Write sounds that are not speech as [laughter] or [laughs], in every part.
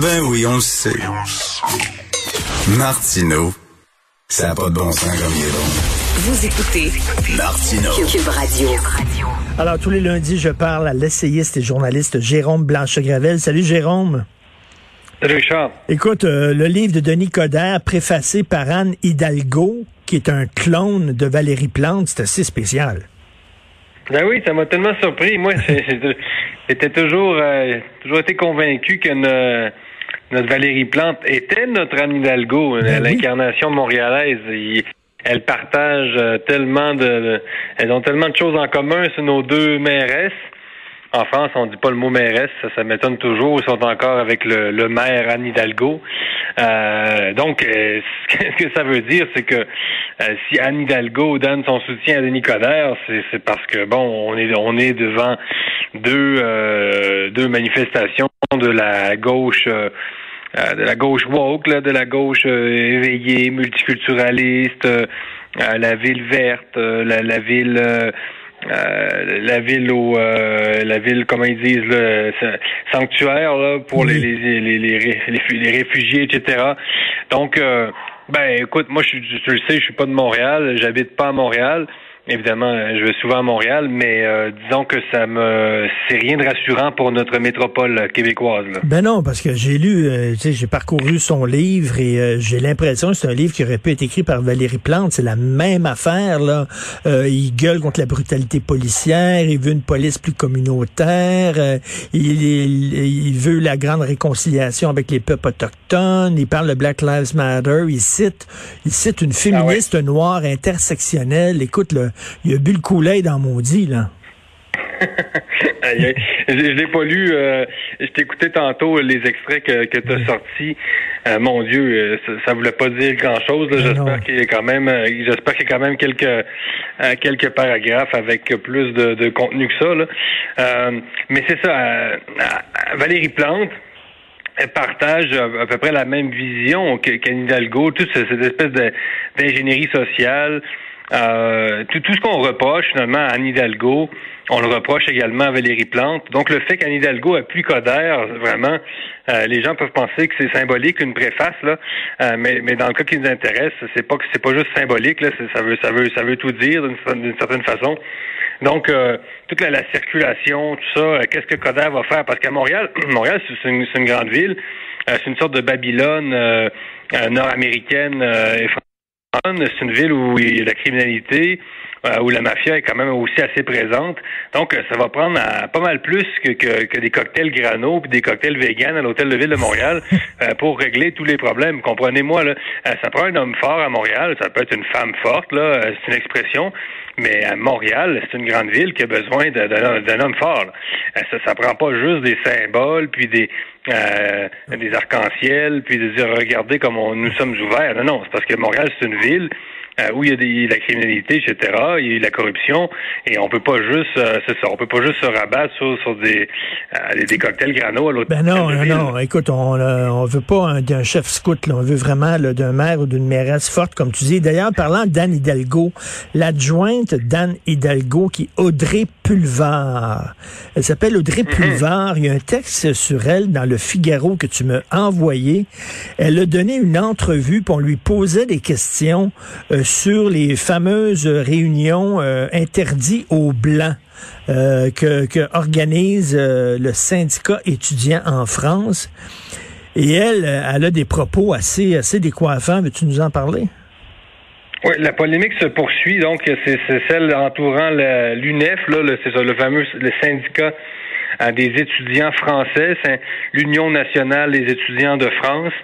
Ben oui, on le sait. Martineau, ça n'a pas de bon sens comme il est bon. Vous écoutez Martineau. Cube Radio. Alors, tous les lundis, je parle à l'essayiste et journaliste Jérôme Blanchet-Gravel. Salut, Jérôme. Salut, Richard. Écoute, euh, le livre de Denis Coderre, préfacé par Anne Hidalgo, qui est un clone de Valérie Plante, c'est assez spécial. Ben oui, ça m'a tellement surpris. Moi, [laughs] j'étais toujours, euh, toujours été convaincu que notre Valérie Plante était notre Anne Hidalgo, Ben oui. l'incarnation montréalaise. Il- elles partagent euh, tellement de, de- elles ont tellement de choses en commun, c'est nos deux mairesses. En France, on dit pas le mot mairesse, ça, ça m'étonne toujours. Ils sont encore avec le, le maire Anne Hidalgo. Euh, donc, euh, [laughs] ce que- ça veut dire, c'est que euh, si Anne Hidalgo donne son soutien à Denis Coderre, c'est parce que bon, on est on est devant deux euh, deux manifestations de la gauche. de la gauche woke, de la gauche éveillée, multiculturaliste, la ville verte, la, la ville euh, la ville au euh, la ville comment ils disent sa- sanctuaire là, pour les, les, les, les, les, ré- les- les réfugiés etc donc euh, ben écoute moi je suis- tu le sais je suis pas de Montréal j'habite pas à Montréal évidemment euh, je vais souvent à Montréal mais euh, disons que ça me c'est rien de rassurant pour notre métropole euh, québécoise là. Ben non, parce que j'ai lu, euh, j'ai parcouru son livre et euh, j'ai l'impression que c'est un livre qui aurait pu être écrit par Valérie Plante. C'est la même affaire, là. Euh, il gueule contre la brutalité policière, il veut une police plus communautaire, il, il, il veut la grande réconciliation avec les peuples autochtones, il parle de Black Lives Matter, il cite, il cite une féministe noire intersectionnelle. Écoute, là, il a bu le coulet dans maudit, là. Je je l'ai pas lu. euh, je t'écoutais tantôt les extraits que, que tu as sortis. Euh, mon Dieu, euh, ça, ça voulait pas dire grand chose. Non. J'espère qu'il y a quand même euh, j'espère qu'il y a quand même quelques euh, quelques paragraphes avec plus de, de contenu que ça. Là. Mais c'est ça, Valérie Plante. Elle partage à, peu près la même vision qu'Anne Hidalgo, toute ce- cette espèce d'ingénierie sociale, euh, tout, ce qu'on reproche finalement à Anne Hidalgo, on le reproche également à Valérie Plante. Donc le fait qu'Anne Hidalgo appuie Coder, vraiment, euh, les gens peuvent penser que c'est symbolique, une préface là, euh, mais, mais dans le cas qui nous intéresse, c'est pas que c'est pas juste symbolique là, ça veut ça veut ça veut tout dire d'une certaine façon. Donc, euh, toute la, la circulation, tout ça, euh, qu'est-ce que Coder va faire? Parce qu'à Montréal, [clears throat] Montréal, c'est une, grande ville. Euh, c'est une sorte de Babylone euh, nord-américaine et francophone. C'est une ville où il y a de la criminalité, où la mafia est quand même aussi assez présente. Donc, euh, ça va prendre à- pas mal plus que, que, que des cocktails grano puis des cocktails véganes à l'hôtel de ville de Montréal [laughs] euh, pour régler tous les problèmes. Comprenez-moi, là, euh, ça prend un homme fort à Montréal. Ça peut être une femme forte, là, euh, c'est une expression. Mais à Montréal, c'est une grande ville qui a besoin d'un homme fort. là. Euh, Ça, ça prend pas juste des symboles, puis des euh, des arcs-en-ciel, puis de dire regardez comme on, nous sommes ouverts. Non, non, c'est parce que Montréal, c'est une ville euh, où il y a des, la criminalité, etc., il y a la corruption, et on peut pas juste, euh, c'est ça, on peut pas juste se rabattre sur, sur des, euh, des, cocktails grano à l'autre Ben non, non, non. Écoute, on euh, on veut pas un- d'un chef scout, là. on veut vraiment là, d'un maire ou d'une mairesse forte, comme tu dis. D'ailleurs, parlant d'Anne Hidalgo, l'adjointe d'Anne Hidalgo, qui est Audrey Pulvar. Elle s'appelle Audrey Pulvar. Il y a un texte sur elle dans le Figaro que tu m'as envoyé. Elle a donné une entrevue, puis on lui posait des questions euh, sur les fameuses réunions euh, interdites aux Blancs euh, que, organise euh, le syndicat étudiant en France. Et elle, elle a des propos assez, assez décoiffants. Veux-tu nous en parler? Oui, la polémique se poursuit. Donc, c'est celle entourant l'UNEF, le- le fameux syndicat des étudiants français, l'Union nationale des étudiants de France.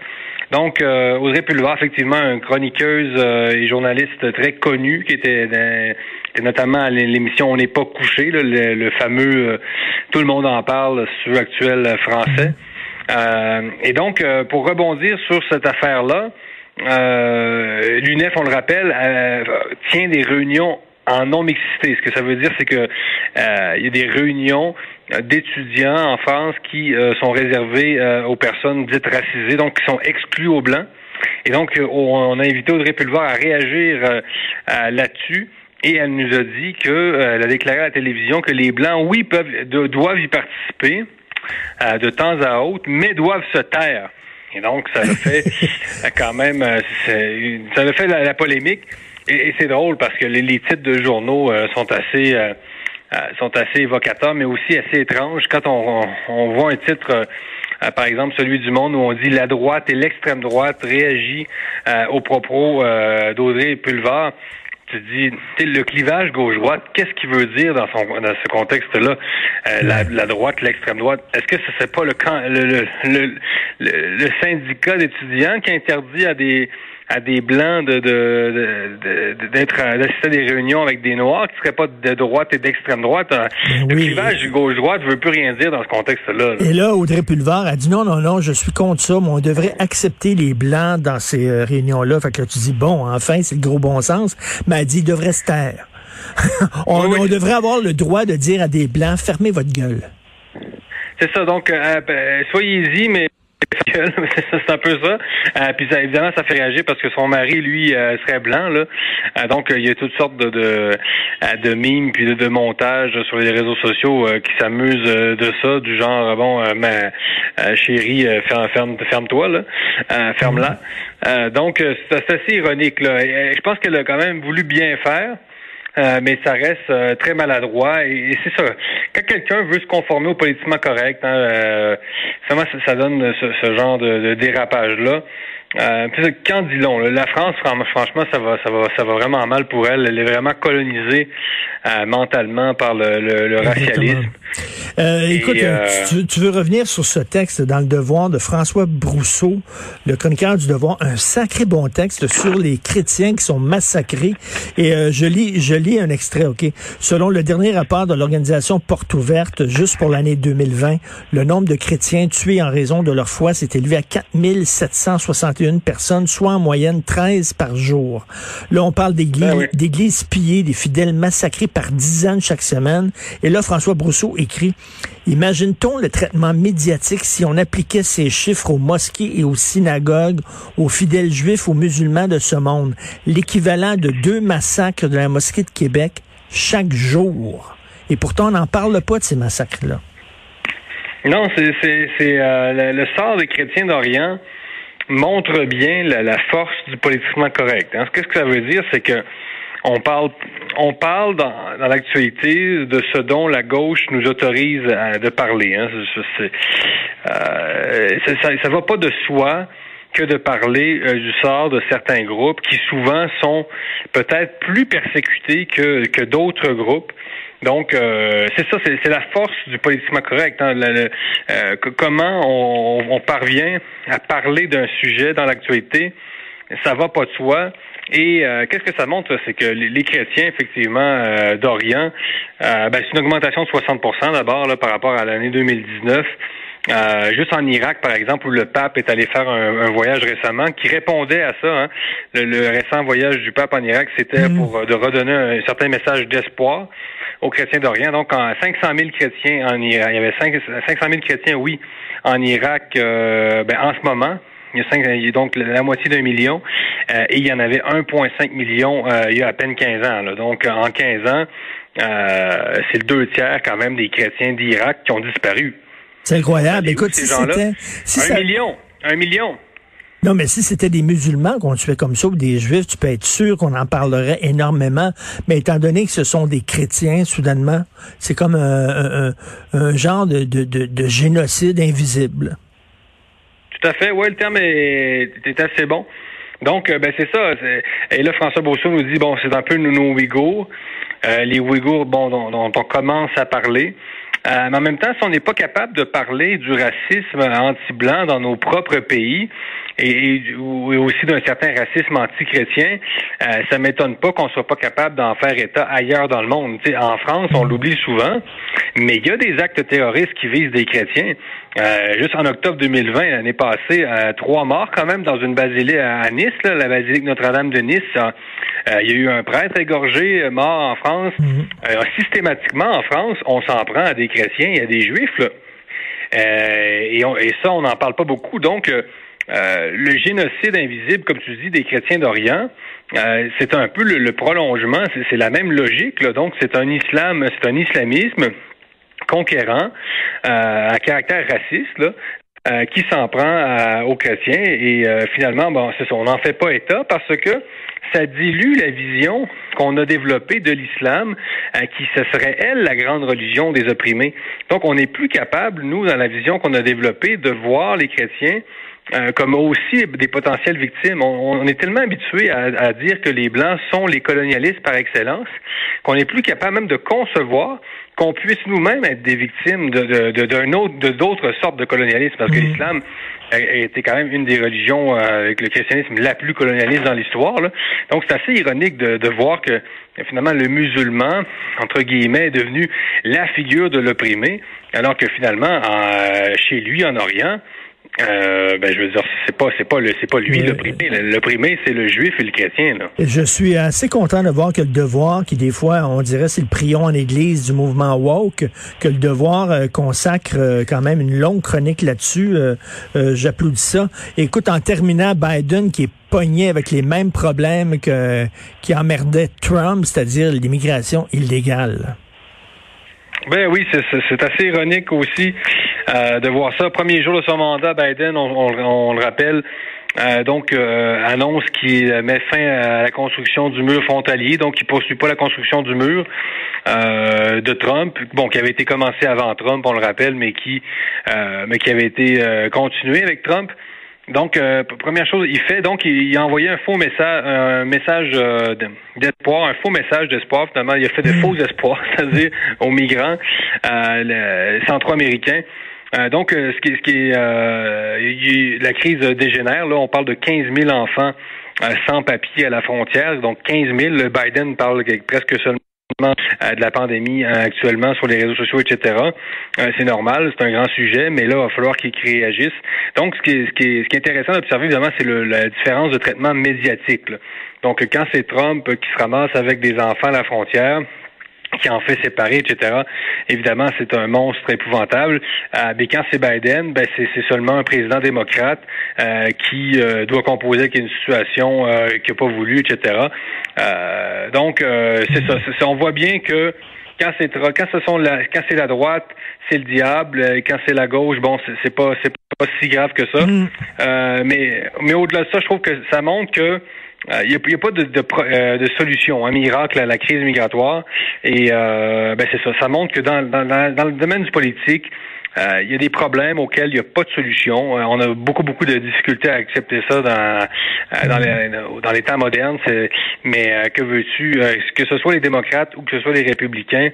Donc, euh, Audrey Pulvar, effectivement, une chroniqueuse euh, et journaliste très connue, qui était, était notamment à l'émission On n'est pas couché, là, le, fameux euh, Tout le monde en parle sur actuel français. Euh, et donc, pour rebondir sur cette affaire-là, l'UNEF, on le rappelle, tient des réunions en non-mixité. Ce que ça veut dire, c'est que il y a des réunions d'étudiants en France qui euh, sont réservés euh, aux personnes dites racisées, donc qui sont exclues aux blancs. Et donc, euh, on a invité Audrey Pulvar à réagir là-dessus. Et elle nous a dit que, elle a déclaré à la télévision que les Blancs, oui, peuvent, doivent y participer de temps à autre, mais doivent se taire. Et donc, ça a fait [laughs] quand même, ça a fait la, polémique. Et, c'est drôle parce que les, titres de journaux sont assez euh, sont assez évocateurs, mais aussi assez étranges. Quand on, on, voit un titre, euh, euh, par exemple celui du Monde, où on dit la droite et l'extrême droite réagit aux propos d'Audrey Pulvar, tu dis, le clivage gauche-droite, qu'est-ce qu'il veut dire dans, son, dans ce contexte-là, la, la, droite, l'extrême droite? Est-ce que ce serait pas le, le, le, le, le syndicat d'étudiants qui interdit à des à des blancs de d'être d'assister à des réunions avec des noirs qui seraient pas de droite et d'extrême droite. Ben le clivage gauche-droite veut plus rien dire dans ce contexte-là. Et là, Audrey Pulvar a dit non, non, non, je suis contre ça, mais on devrait accepter les blancs dans ces euh, réunions-là. Fait que là, tu dis bon, enfin, c'est le gros bon sens. Mais elle dit, ils devraient se taire. [laughs] on, on devrait avoir le droit de dire à des blancs, fermez votre gueule. C'est ça, donc euh, soyez-y, mais [laughs] c'est un peu ça. Euh, puis ça, évidemment, ça fait réagir parce que son mari, lui, euh, serait blanc. Là. Euh, donc, il y a toutes sortes de de, de mimes puis de, de montages sur les réseaux sociaux qui s'amusent de ça, du genre bon, ma chérie, ferme, ferme, ferme-toi là, ferme-la. donc, c'est assez ironique là. je pense qu'elle a quand même voulu bien faire. Euh, mais ça reste euh, très maladroit. Et, c'est ça. Quand quelqu'un veut se conformer au politiquement correct, hein, euh, ça, donne ce, genre de, dérapage-là. Euh, quand dit long, la France, franchement, ça va, ça va, ça va vraiment mal pour elle. Elle est vraiment colonisée mentalement par le racialisme. Euh, écoute, euh, tu, veux revenir sur ce texte dans le devoir de François Brousseau, le chroniqueur du devoir, un sacré bon texte sur les chrétiens qui sont massacrés. Et euh, je lis, je lis un extrait, ok? Selon le dernier rapport de l'organisation Porte Ouverte, juste pour l'année 2020, le nombre de chrétiens tués en raison de leur foi s'est élevé à 4761 personnes, soit en moyenne 13 par jour. Là, on parle d'églises, d'églises pillées, des fidèles massacrés par dizaines chaque semaine. Et là, François Brousseau écrit Imagine-t-on le traitement médiatique si on appliquait ces chiffres aux mosquées et aux synagogues, aux fidèles juifs, aux musulmans de ce monde, l'équivalent de deux massacres de la mosquée de Québec chaque jour. Et pourtant, on n'en parle pas de ces massacres-là. Non, c'est euh, le, sort des chrétiens d'Orient montre bien la, force du politiquement correct. Hein. Ce que ça veut dire, c'est que on parle, on parle dans, dans l'actualité de ce dont la gauche nous autorise à, de parler. Hein. Euh, ça, ça, va pas de soi que de parler euh, du sort de certains groupes qui souvent sont peut-être plus persécutés que, que d'autres groupes. Donc, euh, c'est ça, c'est la force du politiquement correct. Hein, euh, comment on, on, parvient à parler d'un sujet dans l'actualité, ça va pas de soi. Et euh, qu'est-ce que ça montre? C'est que les, chrétiens, effectivement, euh, d'Orient, euh, ben, c'est une augmentation de 60% d'abord par rapport à l'année 2019. juste en Irak, par exemple, où le pape est allé faire un, voyage récemment, qui répondait à ça. Hein. Le, récent voyage du pape en Irak, c'était mmh. pour de redonner un, certain message d'espoir aux chrétiens d'Orient. Donc, en 500 000 chrétiens en Irak, il y avait 500 000 chrétiens, oui, en Irak, ben, en ce moment. Il y a, 5, donc la moitié d'un million. Euh, et il y en avait 1,5 million euh, il y a à peine 15 ans. Là. Donc, en 15 ans, euh, c'est le deux tiers quand même des chrétiens d'Irak qui ont disparu. C'est incroyable. Écoute, si c'était... un million. Un million. Non, mais si c'était des musulmans qu'on tuait comme ça ou des juifs, tu peux être sûr qu'on en parlerait énormément. Mais étant donné que ce sont des chrétiens, soudainement, c'est comme un, genre de, de, de génocide invisible. Tout à fait. Oui, le terme est, assez bon. Donc, euh, ben c'est ça. Et là, François Bousseau nous dit, bon, c'est un peu nos, Ouïghours. Euh, les Ouïghours, bon, dont, on commence à parler. Euh, mais en même temps, si on n'est pas capable de parler du racisme anti-blanc dans nos propres pays, et, aussi d'un certain racisme anti-chrétien, euh, ça m'étonne pas qu'on soit pas capable d'en faire état ailleurs dans le monde. en France, on l'oublie souvent, mais il y a des actes terroristes qui visent des chrétiens. Euh, juste en octobre 2020, l'année passée, euh, trois morts quand même dans une basilique à Nice, la basilique Notre-Dame de Nice. Euh, il y a eu un prêtre égorgé mort en France. Mhm. systématiquement en France, on s'en prend à des chrétiens et à des juifs. Et, et, ça, on n'en parle pas beaucoup. Donc, le génocide invisible, comme tu dis, des chrétiens d'Orient, c'est un peu le, prolongement, c'est la même logique. Donc, c'est un islam, c'est un islamisme conquérant euh, à caractère raciste, là, euh, qui s'en prend aux chrétiens et euh, finalement, bon, c'est ça, on n'en fait pas état parce que ça dilue la vision qu'on a développée de l'islam, qui ce serait elle la grande religion des opprimés. Donc, on n'est plus capable, nous, dans la vision qu'on a développée, de voir les chrétiens comme aussi des potentielles victimes. On, est tellement habitué à, à, dire que les Blancs sont les colonialistes par excellence qu'on n'est plus capable même de concevoir qu'on puisse nous-mêmes être des victimes de, d'un autre, de d'autres sortes de colonialisme, parce que mm. l'islam été quand même une des religions euh, avec le christianisme la plus colonialiste dans l'histoire. Donc c'est assez ironique de, de voir que finalement le musulman, entre guillemets, est devenu la figure de l'opprimé, alors que finalement, chez lui en Orient, euh, ben, je veux dire, c'est pas, c'est pas le, c'est pas lui l'opprimé. L'opprimé, c'est le juif et le chrétien. Là. Je suis assez content de voir que le devoir, qui des fois, on dirait, c'est le prion en église du mouvement woke, que le devoir euh, consacre euh, quand même une longue chronique là-dessus. j'applaudis ça. Écoute, en terminant, Biden qui est pogné avec les mêmes problèmes que qui emmerdait Trump, c'est-à-dire l'immigration illégale. Ben oui, c'est assez ironique aussi euh, de voir ça. Premier jour de son mandat, Biden, on, le rappelle, euh, donc euh, annonce qu'il met fin à la construction du mur frontalier, donc il poursuit pas la construction du mur de Trump, bon qui avait été commencé avant Trump, on le rappelle, mais qui mais qui avait été continué avec Trump. Donc, euh, première chose, il fait, donc, il, a envoyé un faux message, un message euh, d'espoir, un faux message d'espoir. Finalement, il a fait des hmm. faux espoirs, [laughs] c'est-à-dire aux migrants euh, centro-américains. Euh, donc, ce qui, ce qui est, la crise dégénère. Là, on parle de 15 000 enfants sans papier à la frontière. Donc, 15 000. Le Biden parle presque seulement euh, de la pandémie euh, actuellement sur les réseaux sociaux, etc. Euh, c'est normal, c'est un grand sujet, mais là, il va falloir qu'ils réagissent. Donc, ce qui est, ce qui est, ce qui est intéressant d'observer, évidemment, c'est la différence de traitement médiatique. Donc, quand c'est Trump qui se ramasse avec des enfants à la frontière, qui en fait séparer, etc. Évidemment, c'est un monstre épouvantable. Euh, mais quand c'est Biden, ben c'est, seulement un président démocrate euh, qui euh, doit composer avec une situation euh, qu'il n'a pas voulu, etc. donc, c'est ça, On voit bien que quand c'est quand ce sont la, quand c'est la droite, c'est le diable. Quand c'est la gauche, bon, c'est, c'est pas c'est pas si grave que ça. Mm. mais mais au-delà de ça, je trouve que ça montre que il euh, n'y a, pas de, euh, solution, un miracle à la crise migratoire. Et euh, ben c'est ça. Ça montre que dans, le domaine du politique, il y a des problèmes auxquels il n'y a pas de solution. on a beaucoup, beaucoup de difficultés à accepter ça dans, dans, les, dans les temps modernes. Mais que veux-tu? que ce soit les démocrates ou que ce soit les républicains, euh,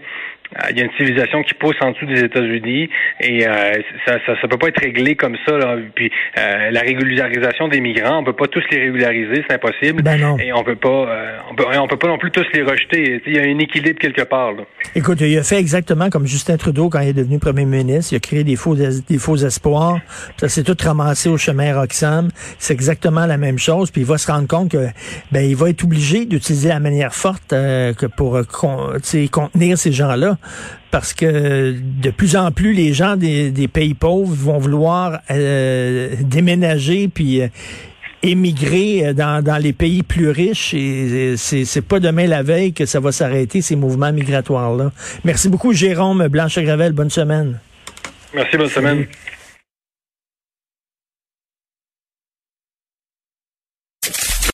il y a une civilisation qui pousse en dessous des États-Unis et euh, ça, ça, ça peut pas être réglé comme ça. Là. Puis euh, la régularisation des migrants, on peut pas tous les régulariser, c'est impossible. Ben non. Et on peut pas, on peut, on peut pas non plus tous les rejeter. Il y a un équilibre quelque part. Là. Écoute, il a fait exactement comme Justin Trudeau quand il est devenu premier ministre. Il a créé des faux, des faux espoirs. Ça s'est tout ramassé au chemin Roxham. C'est exactement la même chose. Puis il va se rendre compte que ben il va être obligé d'utiliser la manière forte que pour contenir ces gens-là parce que de plus en plus les gens des, pays pauvres vont vouloir euh, déménager puis euh, émigrer dans, dans, les pays plus riches et c'est pas demain la veille que ça va s'arrêter ces mouvements migratoires là. Merci beaucoup Jérôme Blanche Gravel, bonne semaine. Merci, bonne semaine.